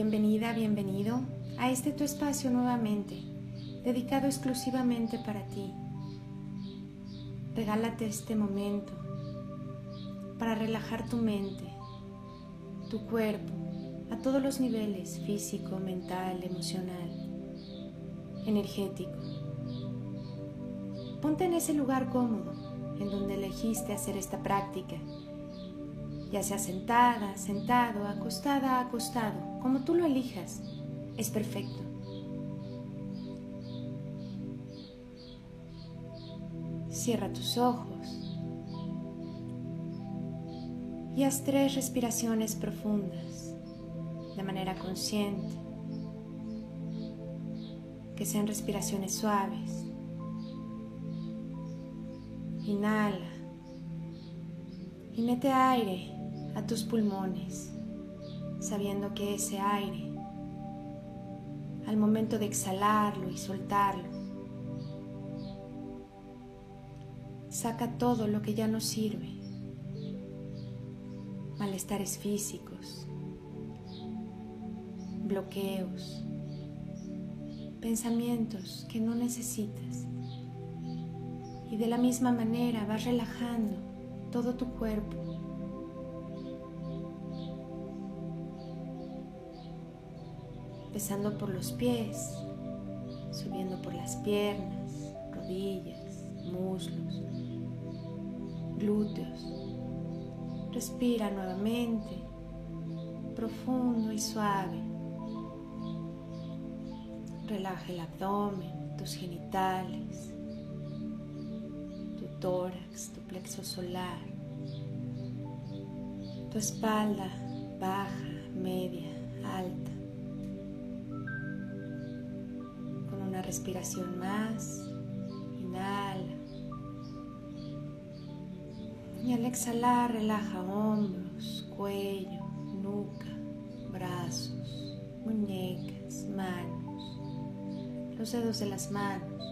Bienvenida, bienvenido a este tu espacio nuevamente, dedicado exclusivamente para ti. Regálate este momento para relajar tu mente, tu cuerpo, a todos los niveles, físico, mental, emocional, energético. Ponte en ese lugar cómodo en donde elegiste hacer esta práctica, ya sea sentada, sentado, acostada, acostado, como tú lo elijas, es perfecto. Cierra tus ojos y haz tres respiraciones profundas de manera consciente, que sean respiraciones suaves. Inhala y mete aire tus pulmones, sabiendo que ese aire, al momento de exhalarlo y soltarlo, saca todo lo que ya no sirve, malestares físicos, bloqueos, pensamientos que no necesitas. Y de la misma manera vas relajando todo tu cuerpo. Empezando por los pies, subiendo por las piernas, rodillas, muslos, glúteos. Respira nuevamente, profundo y suave. Relaja el abdomen, tus genitales, tu tórax, tu plexo solar, tu espalda baja, media, alta. Respiración más, inhala. Y al exhalar relaja hombros, cuello, nuca, brazos, muñecas, manos los dedos de las manos.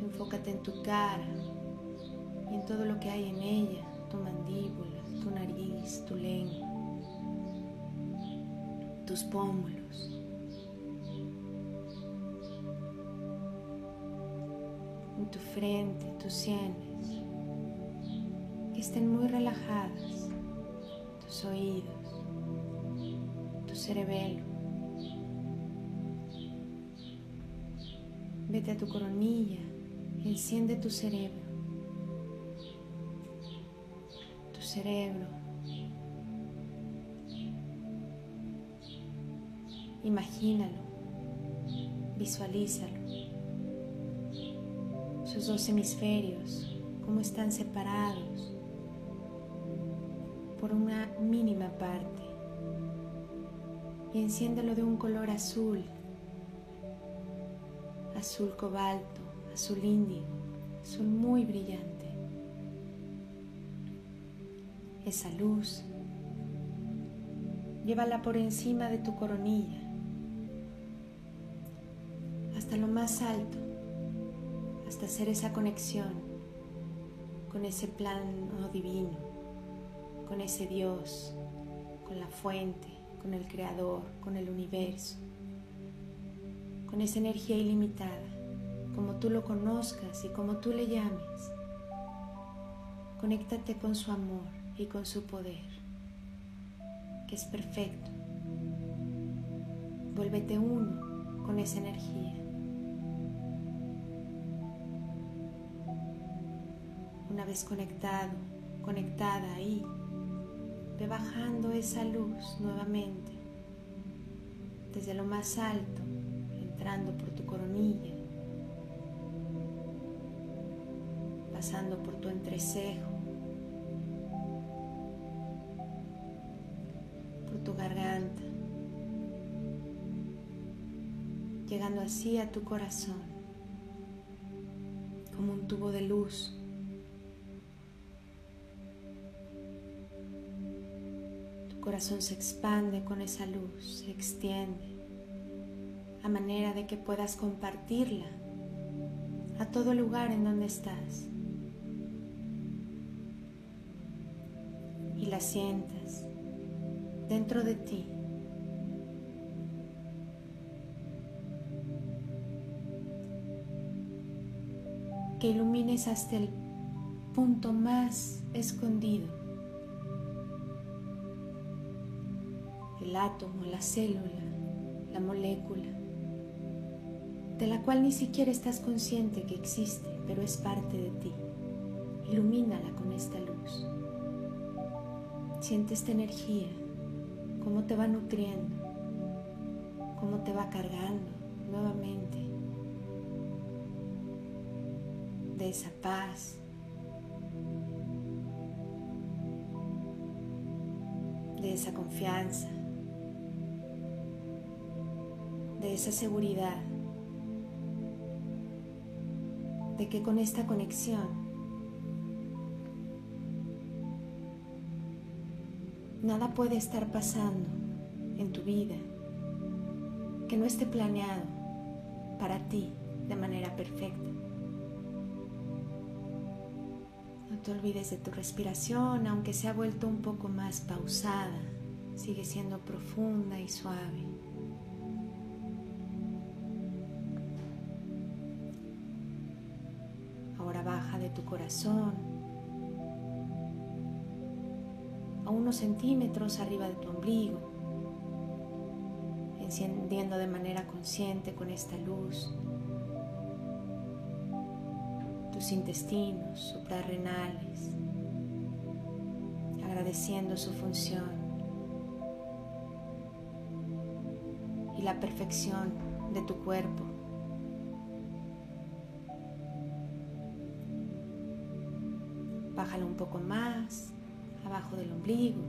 Enfócate en tu cara y en todo lo que hay en ella, tu mandíbula, tu nariz, tu lengua, tus pómulos. Tu frente, tus sienes, que estén muy relajadas, tus oídos, tu cerebelo. Vete a tu coronilla, enciende tu cerebro. Tu cerebro. Imagínalo, visualízalo. Sus dos hemisferios, cómo están separados por una mínima parte. Y enciéndelo de un color azul azul cobalto, azul índigo, azul muy brillante. Esa luz, llévala por encima de tu coronilla, hasta lo más alto, hasta hacer esa conexión con ese plano divino, con ese Dios, con la fuente, con el Creador, con el universo con esa energía ilimitada, como tú lo conozcas y como tú le llames. Conéctate con su amor y con su poder, que es perfecto. Vuélvete uno con esa energía. Una vez conectado, conectada ahí, ve bajando esa luz nuevamente desde lo más alto por tu coronilla, pasando por tu entrecejo, por tu garganta, llegando así a tu corazón, como un tubo de luz. corazón se expande con esa luz, se extiende, a manera de que puedas compartirla a todo lugar en donde estás. Y la sientas dentro de ti. Que ilumines hasta el punto más escondido el átomo, la célula, la molécula, de la cual ni siquiera estás consciente que existe, pero es parte de ti. Ilumínala con esta luz. Siente esta energía, cómo te va nutriendo, cómo te va cargando nuevamente de esa paz, de esa confianza, de esa seguridad, de que con esta conexión Nada puede estar pasando en tu vida que no esté planeado para ti de manera perfecta. No te olvides de tu respiración, aunque se ha vuelto un poco más pausada, sigue siendo profunda y suave. Tu corazón a unos centímetros arriba de tu ombligo, encendiendo de manera consciente con esta luz tus intestinos suprarrenales, agradeciendo su función y la perfección de tu cuerpo. Bájalo un poco más abajo del ombligo.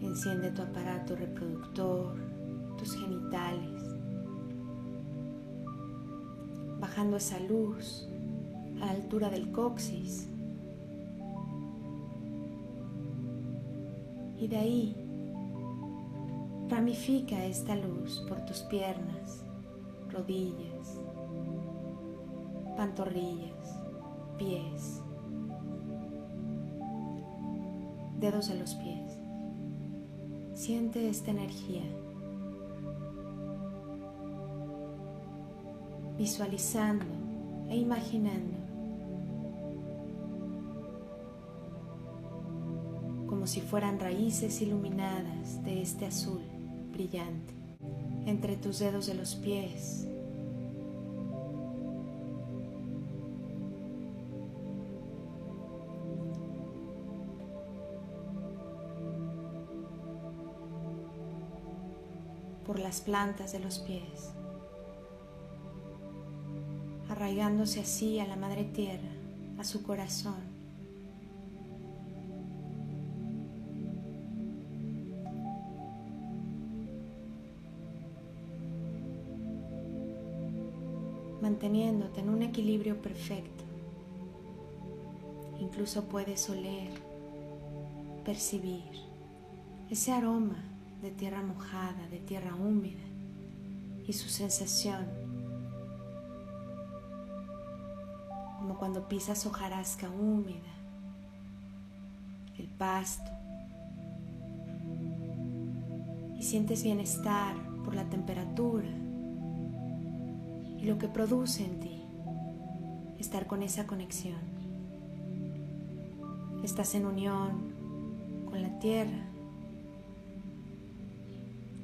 Enciende tu aparato reproductor, tus genitales, bajando esa luz a la altura del coxis. Y de ahí ramifica esta luz por tus piernas, rodillas, pantorrillas, pies, dedos de los pies. Siente esta energía. Visualizando e imaginando como si fueran raíces iluminadas de este azul brillante entre tus dedos de los pies las plantas de los pies, arraigándose así a la Madre Tierra, a su corazón. manteniéndote en un equilibrio perfecto. Incluso puedes oler, percibir ese aroma de tierra mojada, de tierra húmeda y su sensación como cuando pisas hojarasca húmeda, el pasto y sientes bienestar por la temperatura y lo que produce en ti estar con esa conexión. Estás en unión con la tierra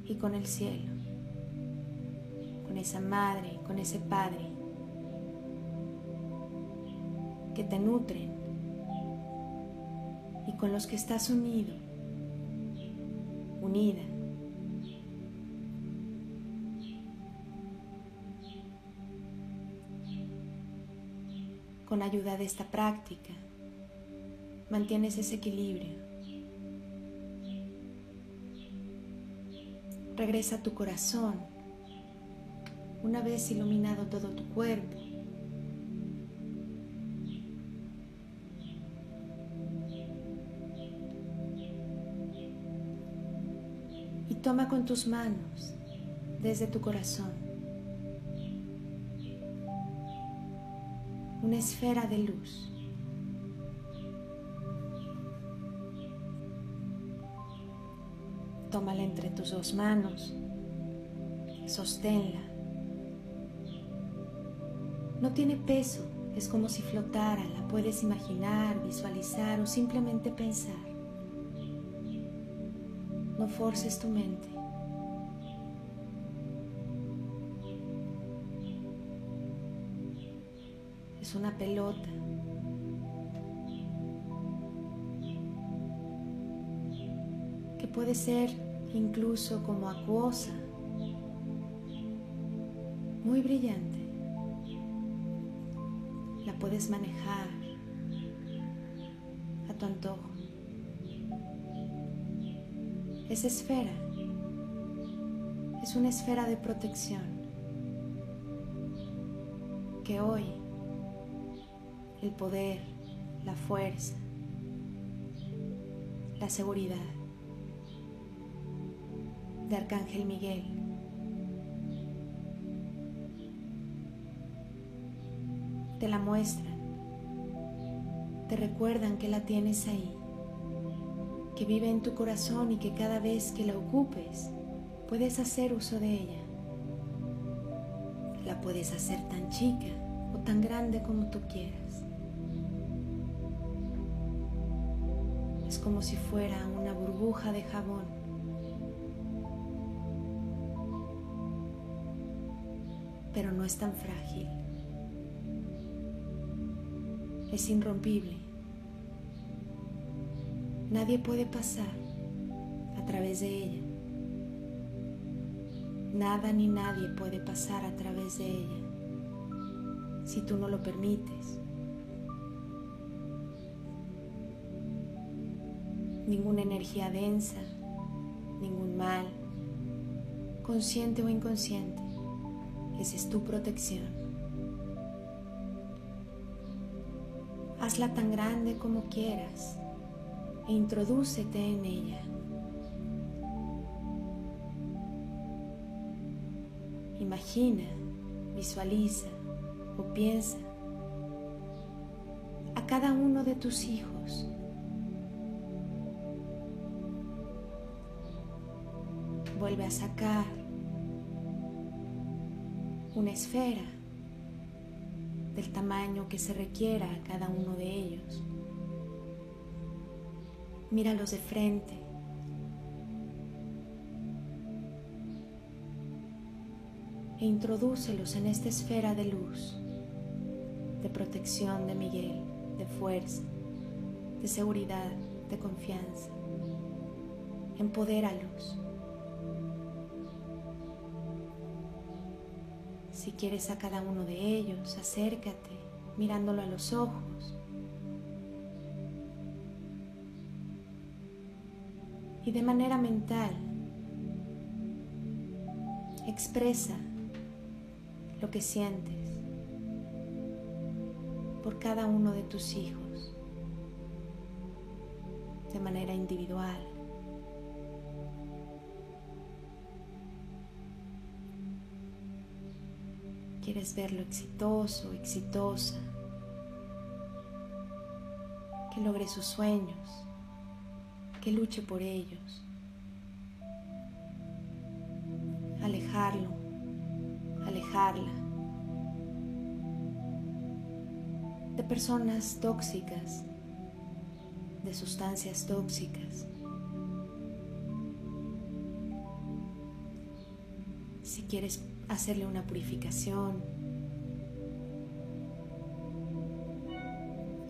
y con el cielo, con esa madre, con ese padre que te nutren y con los que estás unido, unida. Con ayuda de esta práctica, mantienes ese equilibrio Regresa a tu corazón una vez iluminado todo tu cuerpo. Y toma con tus manos desde tu corazón una esfera de luz. Tómala entre tus dos manos Sosténla. No tiene peso, es como si flotara, la puedes imaginar, visualizar o simplemente pensar. No forces tu mente. Es una pelota. que puede ser incluso como acuosa, muy brillante. Puedes manejar a tu antojo. Esa esfera. Es una esfera de protección que hoy el poder, la fuerza, la seguridad de Arcángel Miguel te la muestran, te recuerdan que la tienes ahí, que vive en tu corazón y que cada vez que la ocupes puedes hacer uso de ella. La puedes hacer tan chica o tan grande como tú quieras. Es como si fuera una burbuja de jabón. Pero no es tan frágil es irrompible. Nadie puede pasar a través de ella. Nada ni nadie puede pasar a través de ella si tú no lo permites. Ninguna energía densa, ningún mal, consciente o inconsciente, esa es tu protección. Hazla tan grande como quieras e introdúcete en ella. Imagina, visualiza o piensa a cada uno de tus hijos. Vuelve a sacar una esfera del tamaño que se requiera a cada uno de ellos. Míralos de frente. E introdúcelos en esta esfera de luz, de protección de Miguel, de fuerza, de seguridad, de confianza. Empodéralos. Si quieres a cada uno de ellos, acércate mirándolo a los ojos. Y de manera mental, expresa lo que sientes por cada uno de tus hijos de manera individual. Quieres verlo exitoso, exitosa, que logre sus sueños, que luche por ellos. Alejarlo, alejarla de personas tóxicas, de sustancias tóxicas. Si quieres hacerle una purificación.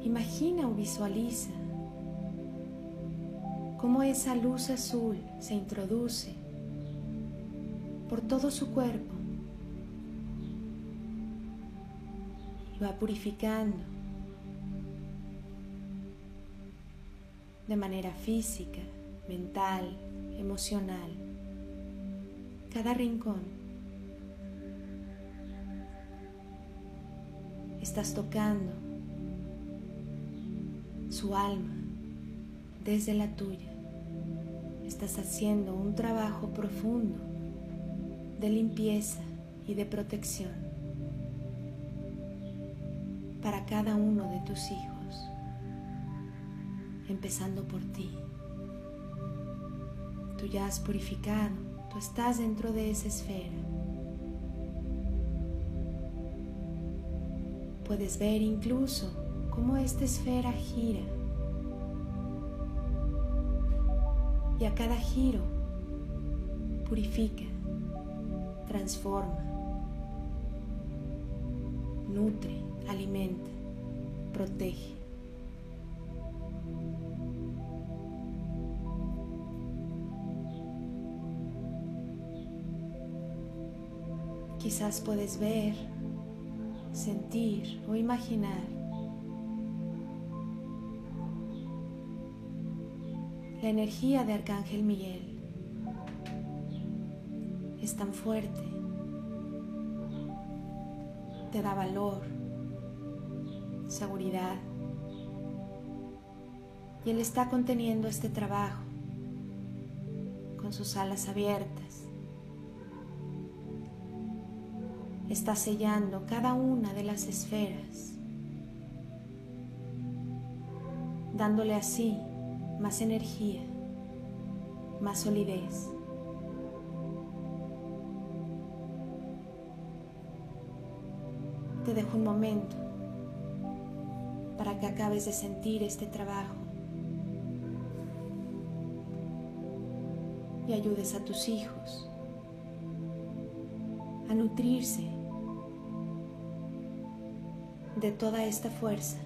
Imagina o visualiza cómo esa luz azul se introduce por todo su cuerpo. Y va purificando de manera física, mental, emocional, cada rincón Estás tocando su alma desde la tuya. Estás haciendo un trabajo profundo de limpieza y de protección para cada uno de tus hijos, empezando por ti. Tú ya has purificado, Tú estás dentro de esa esfera. Puedes ver incluso cómo esta esfera gira. Y a cada giro purifica, transforma, nutre, alimenta, protege. Quizás puedes ver, sentir o imaginar la energía de Arcángel Miguel. Es tan fuerte, te da valor, seguridad. Y Él está conteniendo este trabajo con sus alas abiertas está sellando cada una de las esferas, dándole así más energía, más solidez. Te dejo un momento para que acabes de sentir este trabajo y ayudes a tus hijos a nutrirse de toda esta fuerza.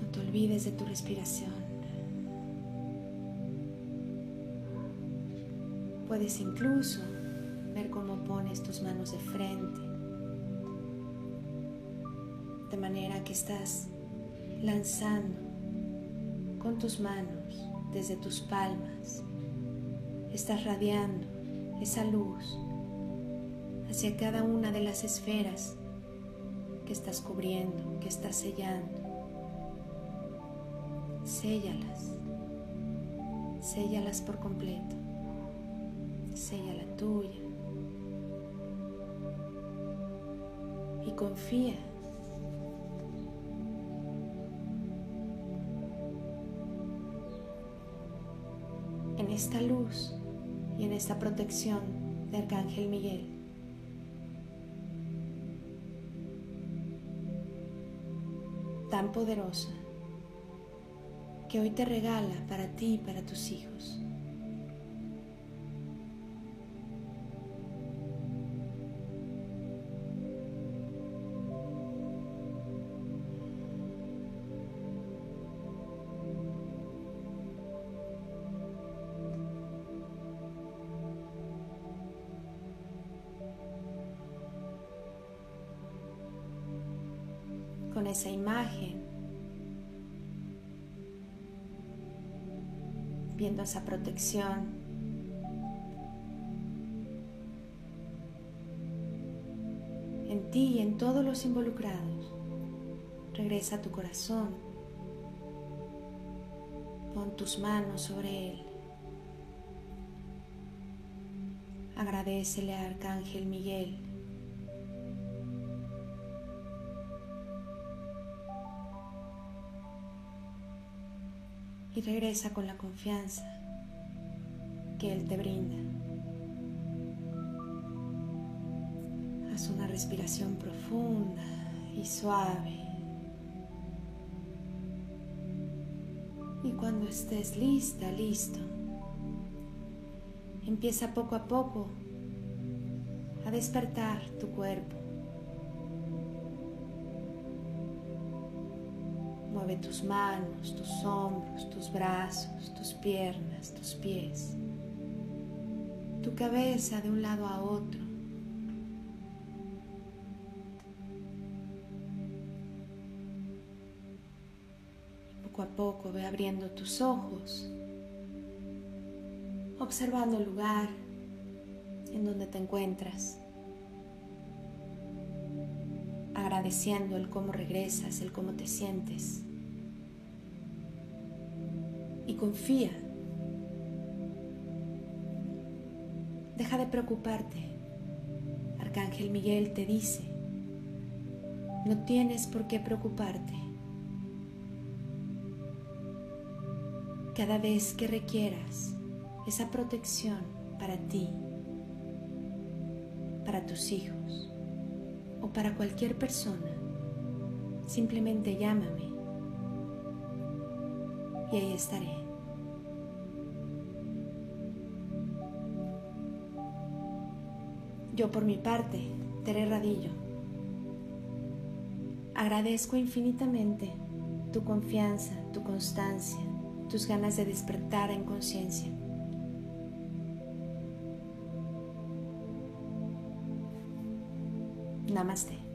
No te olvides de tu respiración. Puedes incluso ver cómo pones tus manos de frente, de manera que estás lanzando con tus manos desde tus palmas, estás radiando esa luz hacia cada una de las esferas que estás cubriendo, que estás sellando. Séllalas, séllalas por completo, sella la tuya y confía en esta luz y en esta protección de Arcángel Miguel. Tan poderosa que hoy te regala para ti y para tus hijos. En ti y en todos los involucrados, regresa a tu corazón, pon tus manos sobre él. Agradecele a Arcángel Miguel. Y regresa con la confianza que Él te brinda. Haz una respiración profunda y suave. Y cuando estés lista, listo, empieza poco a poco a despertar tu cuerpo. Mueve tus manos, tus hombros, tus brazos, tus piernas, tus pies, tu cabeza de un lado a otro. Poco a poco ve abriendo tus ojos, observando el lugar en donde te encuentras. agradeciendo el cómo regresas, el cómo te sientes. Y confía. Deja de preocuparte. Arcángel Miguel te dice, no tienes por qué preocuparte. cada vez que requieras esa protección para ti, para tus hijos o para cualquier persona, simplemente llámame y ahí estaré. Yo por mi parte, Tere Radillo, agradezco infinitamente tu confianza, tu constancia, tus ganas de despertar en conciencia. Namaste.